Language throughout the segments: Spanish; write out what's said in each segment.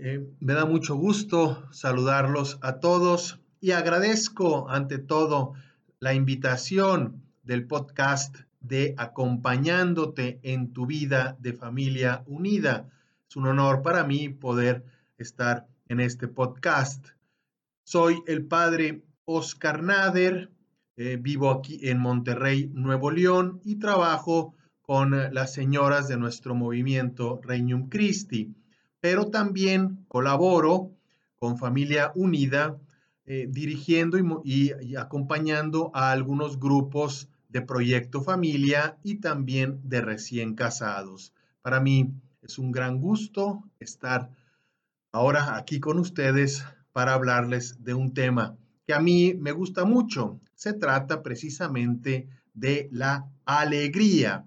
Eh, me da mucho gusto saludarlos a todos y agradezco ante todo la invitación del podcast de Acompañándote en tu vida de familia unida. Es un honor para mí poder estar en este podcast. Soy el padre Oscar Nader, eh, vivo aquí en Monterrey, Nuevo León y trabajo con las señoras de nuestro movimiento Regnum Christi pero también colaboro con Familia Unida, eh, dirigiendo y, acompañando a algunos grupos de Proyecto Familia y también de recién casados. Para mí es un gran gusto estar ahora aquí con ustedes para hablarles de un tema que a mí me gusta mucho. Se trata precisamente de la alegría.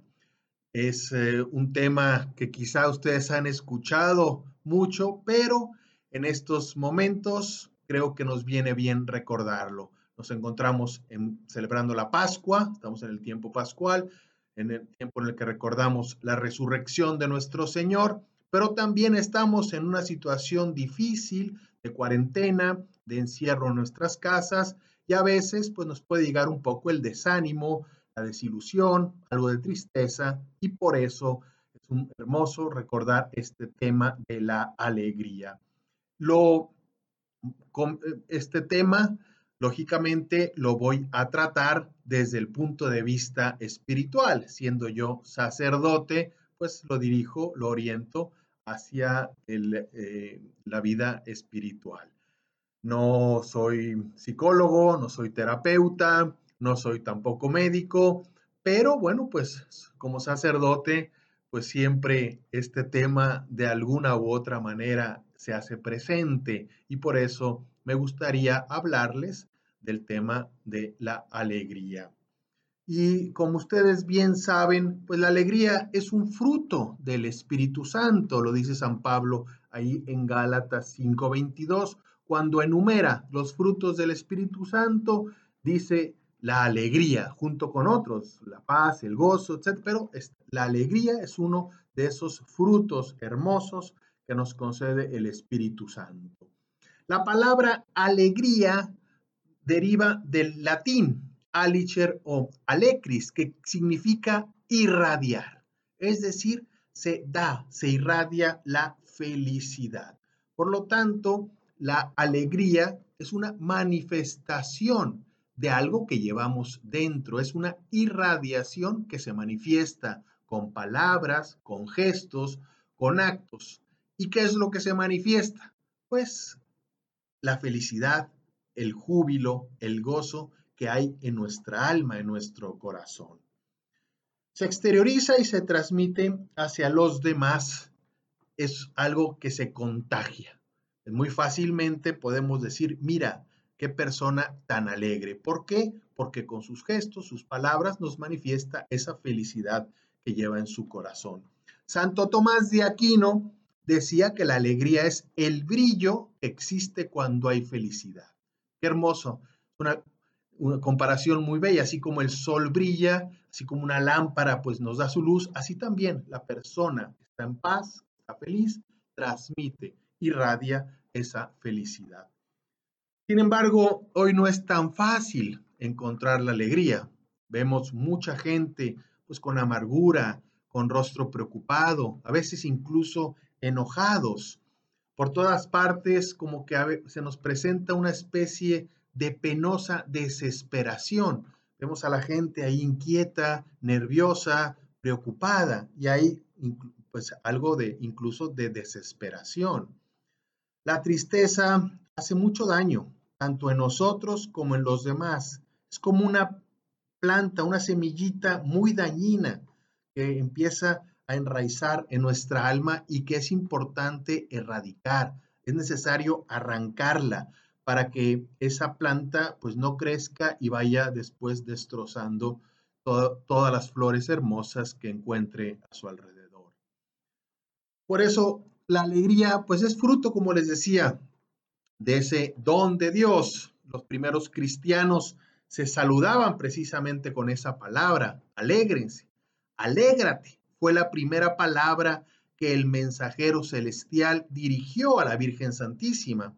Es eh, un tema que quizá ustedes han escuchado mucho, pero en estos momentos creo que nos viene bien recordarlo. Nos encontramos celebrando la Pascua, estamos en el tiempo pascual, en el tiempo en el que recordamos la resurrección de nuestro Señor, pero también estamos en una situación difícil de cuarentena, de encierro en nuestras casas y a veces pues nos puede llegar un poco el desánimo, la desilusión, algo de tristeza y por eso es un hermoso recordar este tema de la alegría. Lo, este tema, lógicamente, lo voy a tratar desde el punto de vista espiritual. Siendo yo sacerdote, pues lo dirijo, lo oriento hacia eh, la vida espiritual. No soy psicólogo, no soy terapeuta, no soy tampoco médico, pero bueno, pues como sacerdote, pues siempre este tema de alguna u otra manera se hace presente y por eso me gustaría hablarles del tema de la alegría. Y como ustedes bien saben, pues la alegría es un fruto del Espíritu Santo, lo dice San Pablo ahí en Gálatas 5:22, cuando enumera los frutos del Espíritu Santo, dice la alegría junto con otros, la paz, el gozo, etc. Pero la alegría es uno de esos frutos hermosos que nos concede el Espíritu Santo. La palabra alegría deriva del latín alicer o alecris, que significa irradiar, es decir, se da, se irradia la felicidad. Por lo tanto, la alegría es una manifestación de algo que llevamos dentro. Es una irradiación que se manifiesta con palabras, con gestos, con actos. ¿Y qué es lo que se manifiesta? Pues la felicidad, el júbilo, el gozo que hay en nuestra alma, en nuestro corazón. Se exterioriza y se transmite hacia los demás. Es algo que se contagia. Muy fácilmente podemos decir, mira, qué persona tan alegre. ¿Por qué? Porque con sus gestos, sus palabras nos manifiesta esa felicidad que lleva en su corazón. Santo Tomás de Aquino decía que la alegría es el brillo que existe cuando hay felicidad. Qué hermoso. Una, una comparación muy bella, así como el sol brilla, así como una lámpara pues nos da su luz, así también la persona está en paz, está feliz, transmite, irradia esa felicidad. Sin embargo, hoy no es tan fácil encontrar la alegría. Vemos mucha gente pues con amargura, con rostro preocupado, a veces incluso enojados. Por todas partes como que se nos presenta una especie de penosa desesperación. Vemos a la gente ahí inquieta, nerviosa, preocupada y hay pues algo de incluso de desesperación. La tristeza hace mucho daño, tanto en nosotros como en los demás. Es como una planta, una semillita muy dañina que empieza a enraizar en nuestra alma y que es importante erradicar, es necesario arrancarla para que esa planta pues no crezca y vaya después destrozando todas las flores hermosas que encuentre a su alrededor. Por eso la alegría pues es fruto, como les decía, de ese don de Dios. Los primeros cristianos se saludaban precisamente con esa palabra, alégrense, alégrate. Fue la primera palabra que el mensajero celestial dirigió a la Virgen Santísima.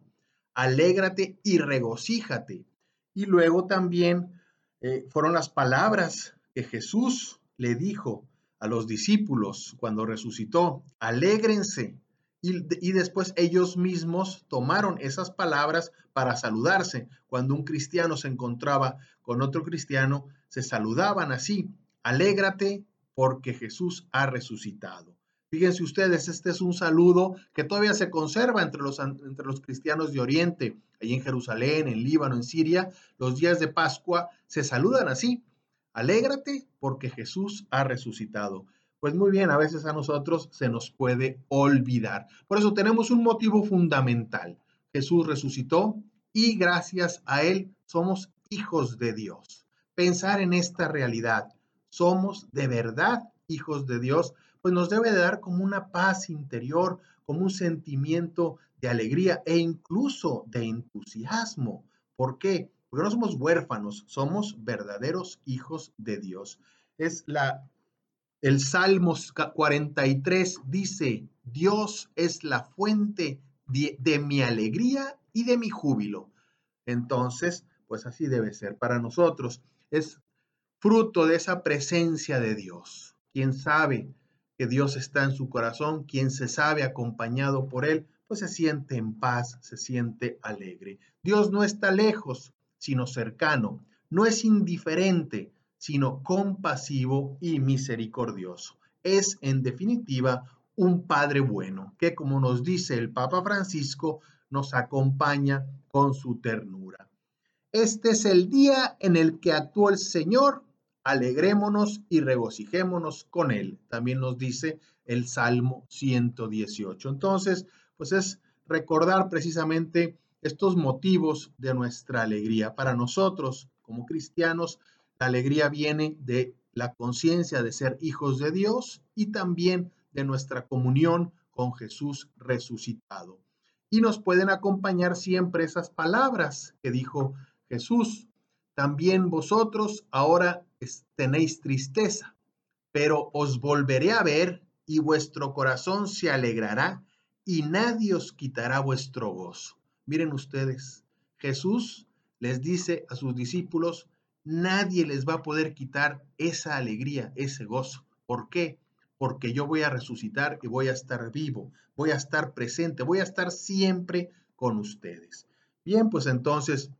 Alégrate y regocíjate. Y luego también eh, fueron las palabras que Jesús le dijo a los discípulos cuando resucitó. Alégrense. Y, después ellos mismos tomaron esas palabras para saludarse. Cuando un cristiano se encontraba con otro cristiano, se saludaban así. Alégrate porque Jesús ha resucitado. Fíjense ustedes, este es un saludo que todavía se conserva entre los, entre los cristianos de Oriente, allí en Jerusalén, en Líbano, en Siria. Los días de Pascua se saludan así. Alégrate porque Jesús ha resucitado. Pues muy bien, a veces a nosotros se nos puede olvidar. Por eso tenemos un motivo fundamental. Jesús resucitó y gracias a Él somos hijos de Dios. Pensar en esta realidad. Somos de verdad hijos de Dios pues nos debe de dar como una paz interior, como un sentimiento de alegría e incluso de entusiasmo. ¿Por qué? Porque no somos huérfanos, somos verdaderos hijos de Dios. Es la el Salmos 43 dice, Dios es la fuente de, de mi alegría y de mi júbilo. Entonces, pues así debe ser para nosotros. Es fruto de esa presencia de Dios. ¿Quién sabe? que Dios está en su corazón, quien se sabe acompañado por Él, pues se siente en paz, se siente alegre. Dios no está lejos, sino cercano, no es indiferente, sino compasivo y misericordioso. Es, en definitiva, un Padre bueno, que, como nos dice el Papa Francisco, nos acompaña con su ternura. Este es el día en el que actuó el Señor alegrémonos y regocijémonos con él. También nos dice el Salmo 118. Entonces, pues es recordar precisamente estos motivos de nuestra alegría. Para nosotros, como cristianos, la alegría viene de la conciencia de ser hijos de Dios y también de nuestra comunión con Jesús resucitado. Y nos pueden acompañar siempre esas palabras que dijo Jesús. También vosotros ahora tenéis tristeza, pero os volveré a ver y vuestro corazón se alegrará y nadie os quitará vuestro gozo. Miren ustedes, Jesús les dice a sus discípulos, nadie les va a poder quitar esa alegría, ese gozo. ¿Por qué? Porque yo voy a resucitar y voy a estar vivo, voy a estar presente, voy a estar siempre con ustedes. Bien, pues entonces,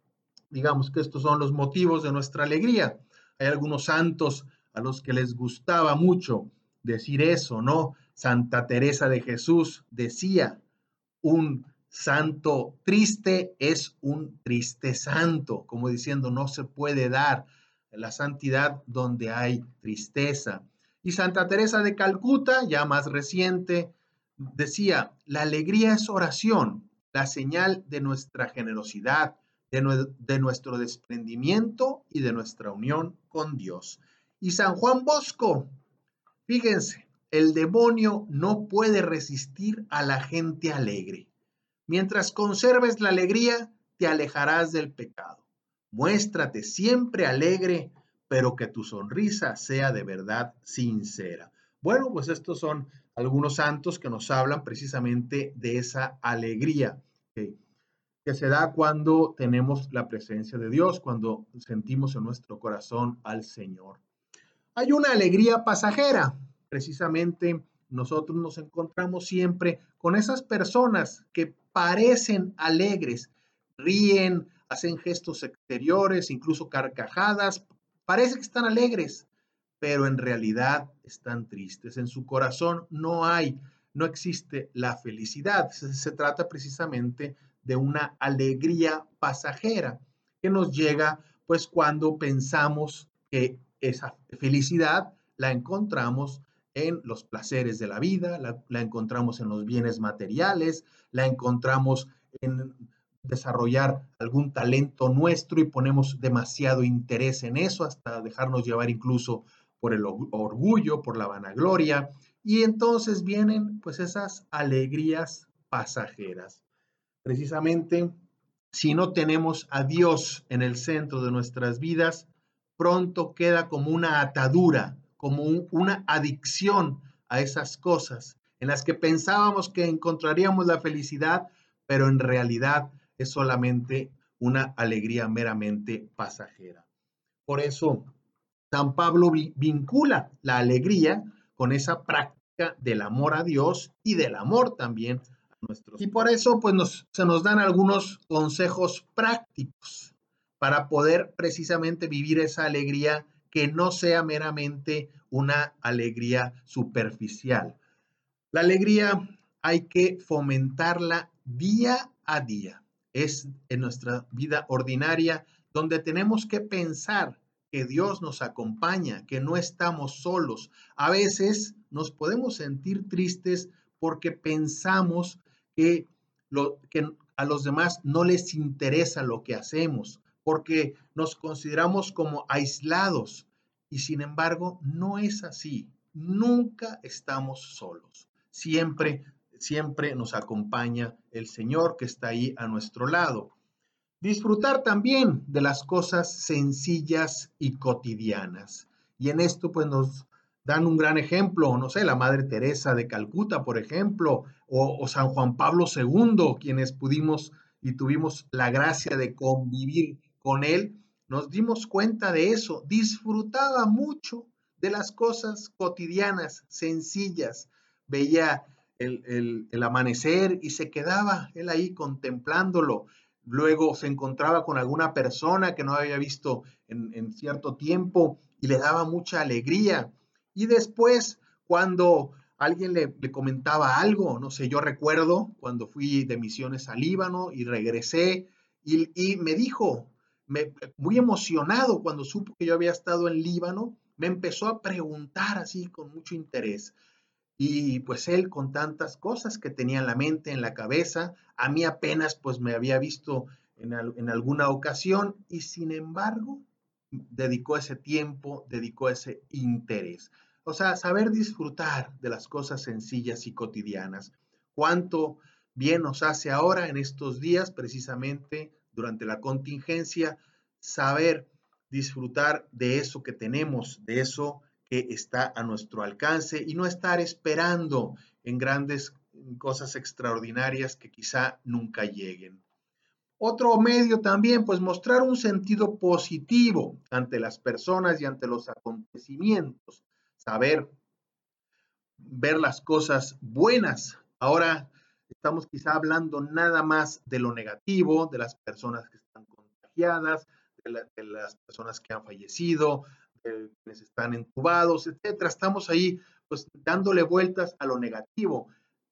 digamos que estos son los motivos de nuestra alegría. Hay algunos santos a los que les gustaba mucho decir eso, ¿no? Santa Teresa de Jesús decía, un santo triste es un triste santo, como diciendo, no se puede dar la santidad donde hay tristeza. Y Santa Teresa de Calcuta, ya más reciente, decía, la alegría es oración, la señal de nuestra generosidad, de, nuestro desprendimiento y de nuestra unión con Dios. Y San Juan Bosco, fíjense, el demonio no puede resistir a la gente alegre. Mientras conserves la alegría, te alejarás del pecado. Muéstrate siempre alegre, pero que tu sonrisa sea de verdad sincera. Bueno, pues estos son algunos santos que nos hablan precisamente de esa alegría que se da cuando tenemos la presencia de Dios, cuando sentimos en nuestro corazón al Señor. Hay una alegría pasajera. Precisamente nosotros nos encontramos siempre con esas personas que parecen alegres, ríen, hacen gestos exteriores, incluso carcajadas, parece que están alegres, pero en realidad están tristes. En su corazón no hay, no existe la felicidad. Se, se trata precisamente de una alegría pasajera que nos llega pues cuando pensamos que esa felicidad la encontramos en los placeres de la vida, la, encontramos en los bienes materiales, la encontramos en desarrollar algún talento nuestro y ponemos demasiado interés en eso hasta dejarnos llevar incluso por el orgullo, por la vanagloria. Y entonces vienen pues esas alegrías pasajeras. Precisamente, si no tenemos a Dios en el centro de nuestras vidas, pronto queda como una atadura, como una adicción a esas cosas en las que pensábamos que encontraríamos la felicidad, pero en realidad es solamente una alegría meramente pasajera. Por eso, San Pablo vincula la alegría con esa práctica del amor a Dios y del amor también a nuestros. Y por eso, pues se nos dan algunos consejos prácticos para poder precisamente vivir esa alegría que no sea meramente una alegría superficial. La alegría hay que fomentarla día a día es en nuestra vida ordinaria donde tenemos que pensar que Dios nos acompaña, que no estamos solos. A veces nos podemos sentir tristes porque pensamos que, que a los demás no les interesa lo que hacemos, porque nos consideramos como aislados. Y sin embargo, no es así. Nunca estamos solos. Siempre siempre nos acompaña el Señor que está ahí a nuestro lado. Disfrutar también de las cosas sencillas y cotidianas. Y en esto pues nos dan un gran ejemplo, no sé, la Madre Teresa de Calcuta, por ejemplo, o, o San Juan Pablo II, quienes pudimos y tuvimos la gracia de convivir con él, nos dimos cuenta de eso, disfrutaba mucho de las cosas cotidianas, sencillas, veía el, amanecer y se quedaba él ahí contemplándolo. Luego se encontraba con alguna persona que no había visto en, cierto tiempo y le daba mucha alegría. Y después, cuando alguien le, comentaba algo, no sé, yo recuerdo cuando fui de misiones al Líbano y regresé y, y me dijo, muy emocionado cuando supo que yo había estado en Líbano, me empezó a preguntar así con mucho interés, y pues él con tantas cosas que tenía en la mente, en la cabeza, a mí apenas pues me había visto en, en alguna ocasión y sin embargo dedicó ese tiempo, dedicó ese interés. O sea, saber disfrutar de las cosas sencillas y cotidianas. Cuánto bien nos hace ahora en estos días, precisamente durante la contingencia, saber disfrutar de eso que tenemos, de eso que está a nuestro alcance y no estar esperando en grandes cosas extraordinarias que quizá nunca lleguen. Otro medio también, pues mostrar un sentido positivo ante las personas y ante los acontecimientos, saber ver las cosas buenas. Ahora estamos quizá hablando nada más de lo negativo, de las personas que están contagiadas, de, de las personas que han fallecido, quienes están entubados, etcétera. Estamos ahí pues dándole vueltas a lo negativo,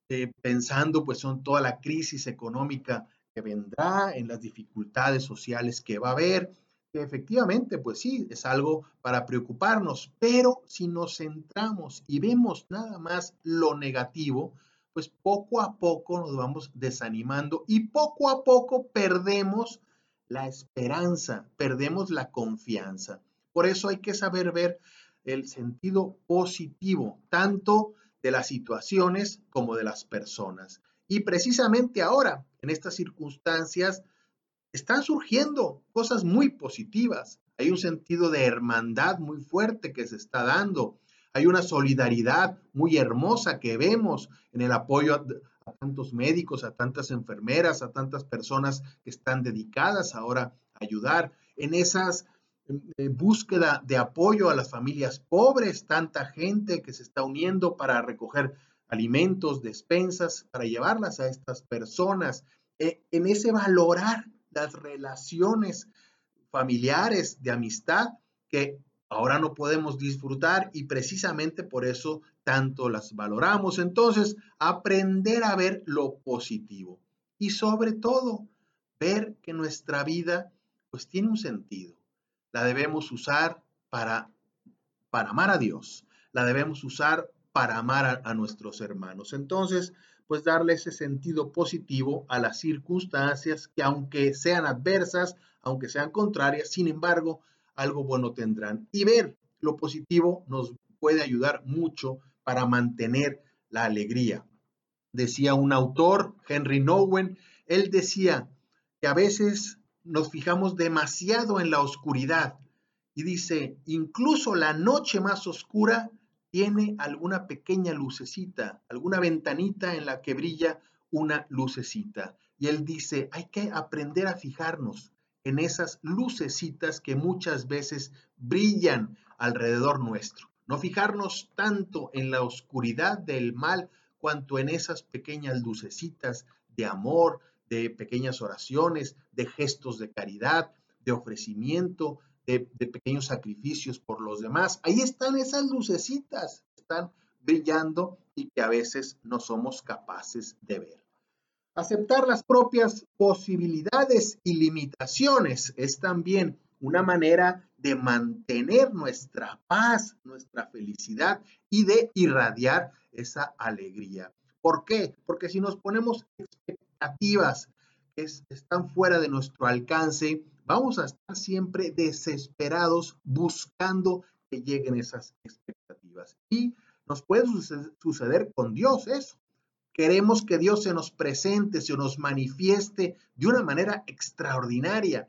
eh, pensando pues en toda la crisis económica que vendrá, en las dificultades sociales que va a haber, que efectivamente pues sí, es algo para preocuparnos, pero si nos centramos y vemos nada más lo negativo, pues poco a poco nos vamos desanimando y poco a poco perdemos la esperanza, perdemos la confianza. Por eso hay que saber ver el sentido positivo, tanto de las situaciones como de las personas. Y precisamente ahora, en estas circunstancias, están surgiendo cosas muy positivas. Hay un sentido de hermandad muy fuerte que se está dando. Hay una solidaridad muy hermosa que vemos en el apoyo a, tantos médicos, a tantas enfermeras, a tantas personas que están dedicadas ahora a ayudar. En esas búsqueda de apoyo a las familias pobres, tanta gente que se está uniendo para recoger alimentos, despensas, para llevarlas a estas personas, e, en ese valorar las relaciones familiares de amistad que ahora no podemos disfrutar y precisamente por eso tanto las valoramos. Entonces, aprender a ver lo positivo y sobre todo ver que nuestra vida pues tiene un sentido la debemos usar para, para amar a Dios, la debemos usar para amar a, a nuestros hermanos. Entonces, pues darle ese sentido positivo a las circunstancias que aunque sean adversas, aunque sean contrarias, sin embargo, algo bueno tendrán. Y ver lo positivo nos puede ayudar mucho para mantener la alegría. Decía un autor, Henry Nowen, él decía que a veces nos fijamos demasiado en la oscuridad y dice, incluso la noche más oscura tiene alguna pequeña lucecita, alguna ventanita en la que brilla una lucecita. Y él dice, hay que aprender a fijarnos en esas lucecitas que muchas veces brillan alrededor nuestro. No fijarnos tanto en la oscuridad del mal cuanto en esas pequeñas lucecitas de amor, de pequeñas oraciones, de gestos de caridad, de ofrecimiento, de, pequeños sacrificios por los demás. Ahí están esas lucecitas, están brillando y que a veces no somos capaces de ver. Aceptar las propias posibilidades y limitaciones es también una manera de mantener nuestra paz, nuestra felicidad y de irradiar esa alegría. ¿Por qué? Porque si nos ponemos expectativas que están fuera de nuestro alcance, vamos a estar siempre desesperados buscando que lleguen esas expectativas. Y nos puede suceder con Dios eso. Queremos que Dios se nos presente, se nos manifieste de una manera extraordinaria,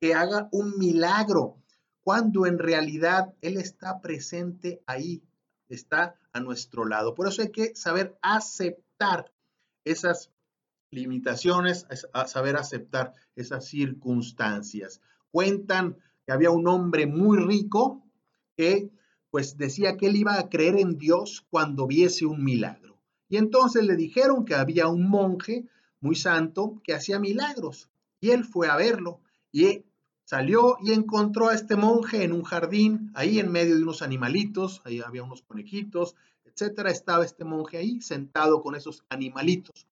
que, haga un milagro, cuando en realidad Él está presente ahí, está a nuestro lado. Por eso hay que saber aceptar esas limitaciones, saber aceptar esas circunstancias. Cuentan que había un hombre muy rico que pues decía que él iba a creer en Dios cuando viese un milagro. Y entonces le dijeron que había un monje muy santo que hacía milagros. Y él fue a verlo y salió y encontró a este monje en un jardín, ahí en medio de unos animalitos, ahí había unos conejitos, etcétera. Estaba este monje ahí sentado con esos animalitos.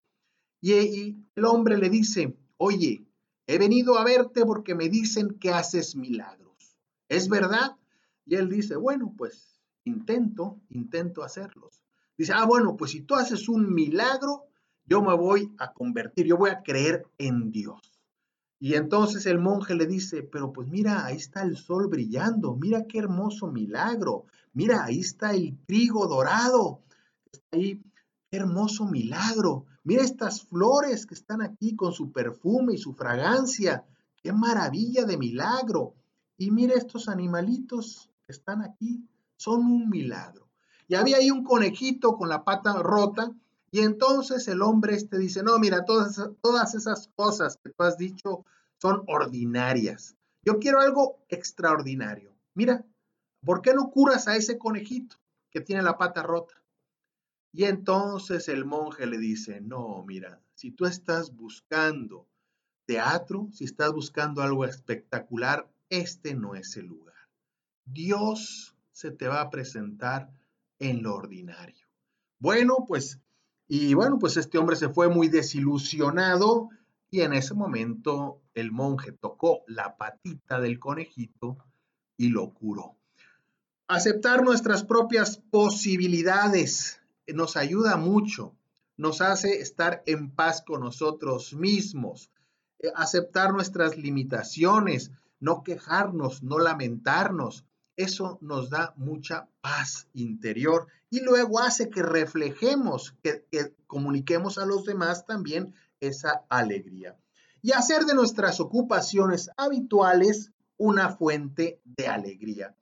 Y, el hombre le dice, oye, he venido a verte porque me dicen que haces milagros. ¿Es verdad? Y él dice, bueno, pues intento, intento hacerlos. Dice, ah, bueno, pues si tú haces un milagro, yo me voy a convertir, yo voy a creer en Dios. Y entonces el monje le dice, pero pues mira, ahí está el sol brillando, mira qué hermoso milagro, mira, ahí está el trigo dorado, está ahí, qué hermoso milagro, Mira estas flores que están aquí con su perfume y su fragancia. Qué maravilla de milagro. Y mira estos animalitos que están aquí. Son un milagro. Y había ahí un conejito con la pata rota. Y entonces el hombre este dice, no, mira, todas, todas esas cosas que tú has dicho son ordinarias. Yo quiero algo extraordinario. Mira, ¿por qué no curas a ese conejito que tiene la pata rota? Y entonces el monje le dice, no, mira, si tú estás buscando teatro, si estás buscando algo espectacular, este no es el lugar. Dios se te va a presentar en lo ordinario. Bueno, pues, y bueno, pues este hombre se fue muy desilusionado y en ese momento el monje tocó la patita del conejito y lo curó. Aceptar nuestras propias posibilidades nos ayuda mucho, nos hace estar en paz con nosotros mismos, eh, aceptar nuestras limitaciones, no quejarnos, no lamentarnos. Eso nos da mucha paz interior y luego hace que reflejemos, que, que comuniquemos a los demás también esa alegría. Y hacer de nuestras ocupaciones habituales una fuente de alegría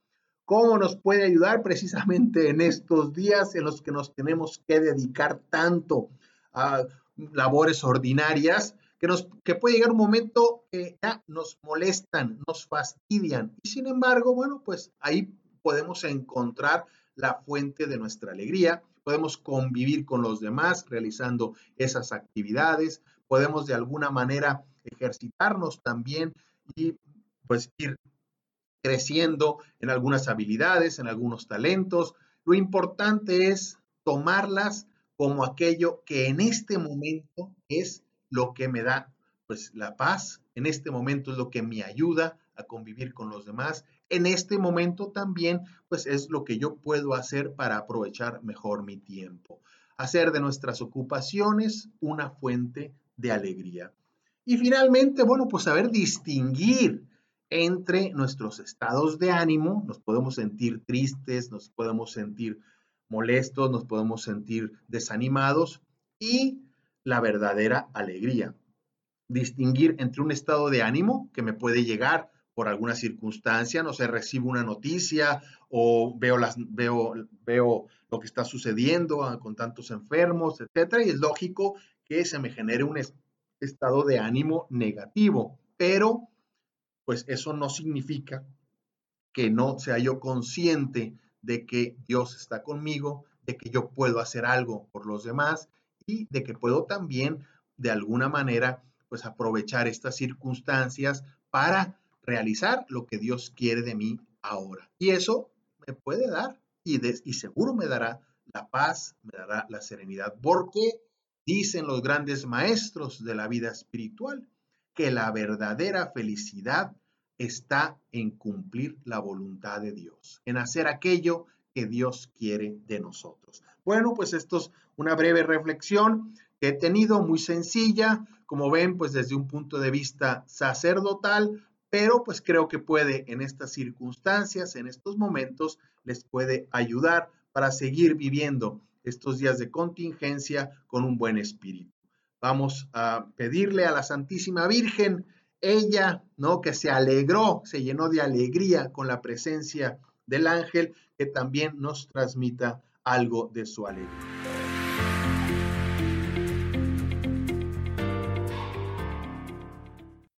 cómo nos puede ayudar precisamente en estos días en los que nos tenemos que dedicar tanto a labores ordinarias, que, nos, que puede llegar un momento que ya nos molestan, nos fastidian. Y sin embargo, bueno, pues ahí podemos encontrar la fuente de nuestra alegría, podemos convivir con los demás realizando esas actividades, podemos de alguna manera ejercitarnos también y pues ir creciendo en algunas habilidades, en algunos talentos. Lo importante es tomarlas como aquello que en este momento es lo que me da pues la paz, en este momento es lo que me ayuda a convivir con los demás. En este momento también, pues es lo que yo puedo hacer para aprovechar mejor mi tiempo. Hacer de nuestras ocupaciones una fuente de alegría. Y finalmente, bueno, pues saber distinguir entre nuestros estados de ánimo. Nos podemos sentir tristes, nos podemos sentir molestos, nos podemos sentir desanimados y la verdadera alegría. Distinguir entre un estado de ánimo que me puede llegar por alguna circunstancia, no sé, recibo una noticia o veo, las, veo, veo lo que está sucediendo ah, con tantos enfermos, etcétera, y es lógico que se me genere un estado de ánimo negativo, pero pues eso no significa que no sea yo consciente de que Dios está conmigo, de que yo puedo hacer algo por los demás de que puedo también de alguna manera pues aprovechar estas circunstancias para realizar lo que Dios quiere de mí ahora. Y eso me puede dar y, y seguro me dará la paz, me dará la serenidad, porque dicen los grandes maestros de la vida espiritual que la verdadera felicidad está en cumplir la voluntad de Dios, en hacer aquello que Dios quiere de nosotros. Bueno, pues esto es una breve reflexión que he tenido, muy sencilla, como ven, pues desde un punto de vista sacerdotal, pero pues creo que puede en estas circunstancias, en estos momentos, les puede ayudar para seguir viviendo estos días de contingencia con un buen espíritu. Vamos a pedirle a la Santísima Virgen ella, ¿no? Que se alegró, se llenó de alegría con la presencia del ángel, que también nos transmita algo de su alegría.